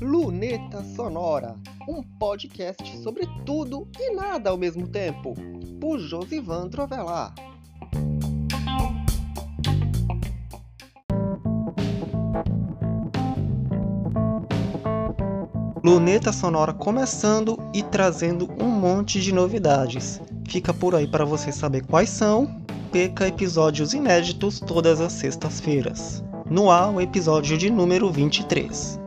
Luneta Sonora, um podcast sobre tudo e nada ao mesmo tempo, por Josivan Trovelar. Luneta Sonora começando e trazendo um monte de novidades. Fica por aí para você saber quais são. Peca episódios inéditos todas as sextas-feiras. No ar, o episódio de número 23.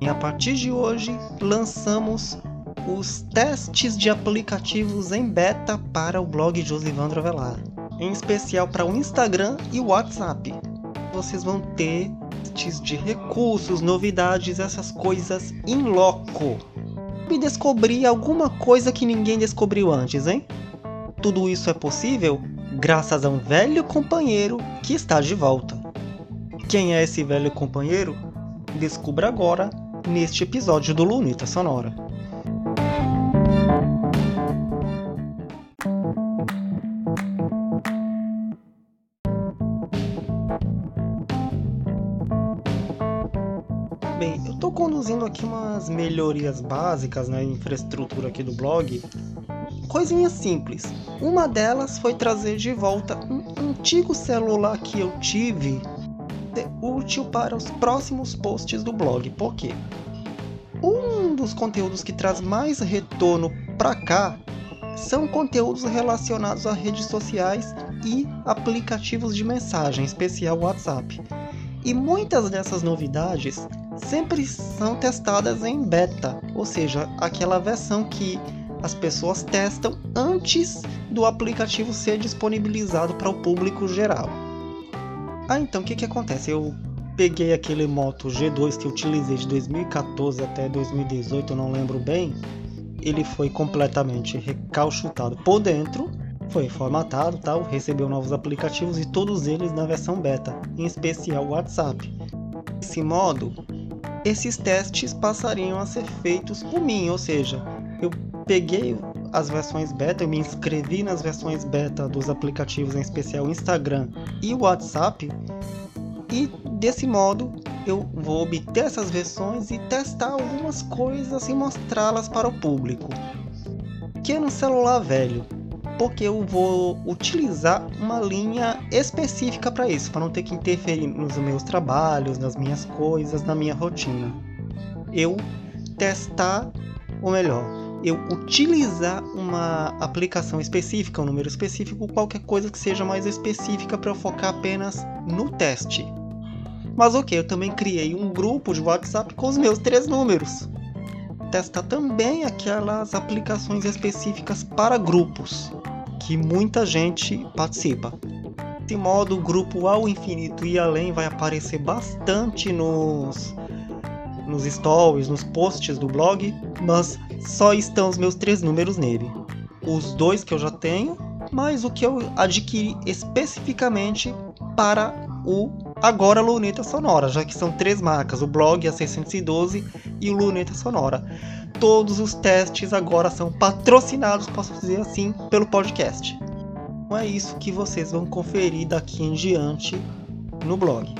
E a partir de hoje, lançamos os testes de aplicativos em beta para o blog Josivandro Avelar, em especial para o Instagram e o WhatsApp. Vocês vão ter testes de recursos, novidades, essas coisas em loco. E descobrir alguma coisa que ninguém descobriu antes, hein? Tudo isso é possível graças a um velho companheiro que está de volta. Quem é esse velho companheiro? Descubra agora neste episódio do Lunita Sonora. Bem, eu estou conduzindo aqui umas melhorias básicas na infraestrutura aqui do blog. Coisinhas simples. Uma delas foi trazer de volta um antigo celular que eu tive útil para os próximos posts do blog. Por quê? Um dos conteúdos que traz mais retorno para cá são conteúdos relacionados a redes sociais e aplicativos de mensagem, em especial WhatsApp. E muitas dessas novidades sempre são testadas em beta, ou seja, aquela versão que as pessoas testam antes do aplicativo ser disponibilizado para o público geral. Ah, então o que, que acontece? Eu peguei aquele Moto G2 que utilizei de 2014 até 2018, eu não lembro bem. Ele foi completamente recalchutado por dentro, foi formatado, tal, recebeu novos aplicativos e todos eles na versão beta, em especial o WhatsApp. Desse modo, esses testes passariam a ser feitos por mim, ou seja, eu peguei as versões beta, eu me inscrevi nas versões beta dos aplicativos, em especial Instagram e WhatsApp, e desse modo eu vou obter essas versões e testar algumas coisas e mostrá-las para o público. Que no celular velho, porque eu vou utilizar uma linha específica para isso, para não ter que interferir nos meus trabalhos, nas minhas coisas, na minha rotina. Eu testar, ou melhor, eu utilizar uma aplicação específica, um número específico, qualquer coisa que seja mais específica para eu focar apenas no teste. Mas ok, eu também criei um grupo de WhatsApp com os meus três números. Testar também aquelas aplicações específicas para grupos, que muita gente participa. Desse modo, o grupo ao infinito e além vai aparecer bastante nos, nos stories, nos posts do blog, mas só estão os meus três números nele. Os dois que eu já tenho, mais o que eu adquiri especificamente para o agora Luneta Sonora, já que são três marcas, o blog, a 612 e Luneta Sonora. Todos os testes agora são patrocinados, posso dizer assim, pelo podcast. Então é isso que vocês vão conferir daqui em diante no blog.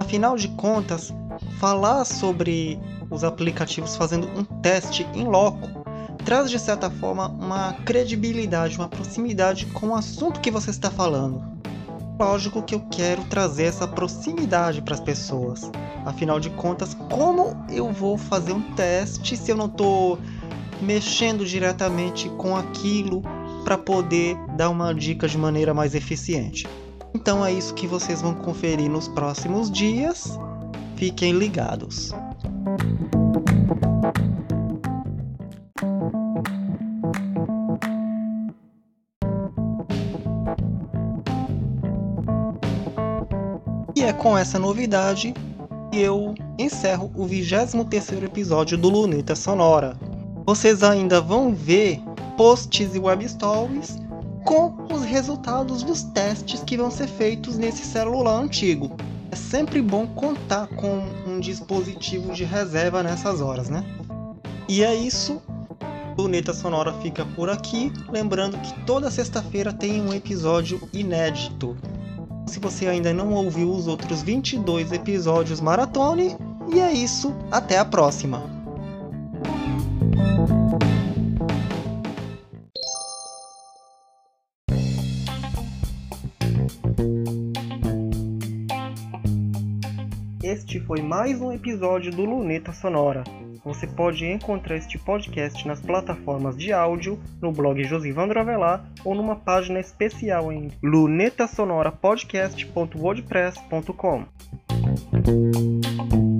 Afinal de contas, falar sobre os aplicativos fazendo um teste em loco traz de certa forma uma credibilidade, uma proximidade com o assunto que você está falando. Lógico que eu quero trazer essa proximidade para as pessoas. Afinal de contas, como eu vou fazer um teste se eu não estou mexendo diretamente com aquilo para poder dar uma dica de maneira mais eficiente? Então é isso que vocês vão conferir nos próximos dias. Fiquem ligados. É com essa novidade que eu encerro o 23º episódio do Luneta Sonora. Vocês ainda vão ver posts e web stories com os resultados dos testes que vão ser feitos nesse celular antigo. É sempre bom contar com um dispositivo de reserva nessas horas, né? E é isso. Luneta Sonora fica por aqui. Lembrando que toda sexta-feira tem um episódio inédito. Se você ainda não ouviu os outros 22 episódios, maratone. E é isso. Até a próxima. Este foi mais um episódio do Luneta Sonora. Você pode encontrar este podcast nas plataformas de áudio, no blog Josivandro Avelar ou numa página especial em lunetasonorapodcast.wordpress.com.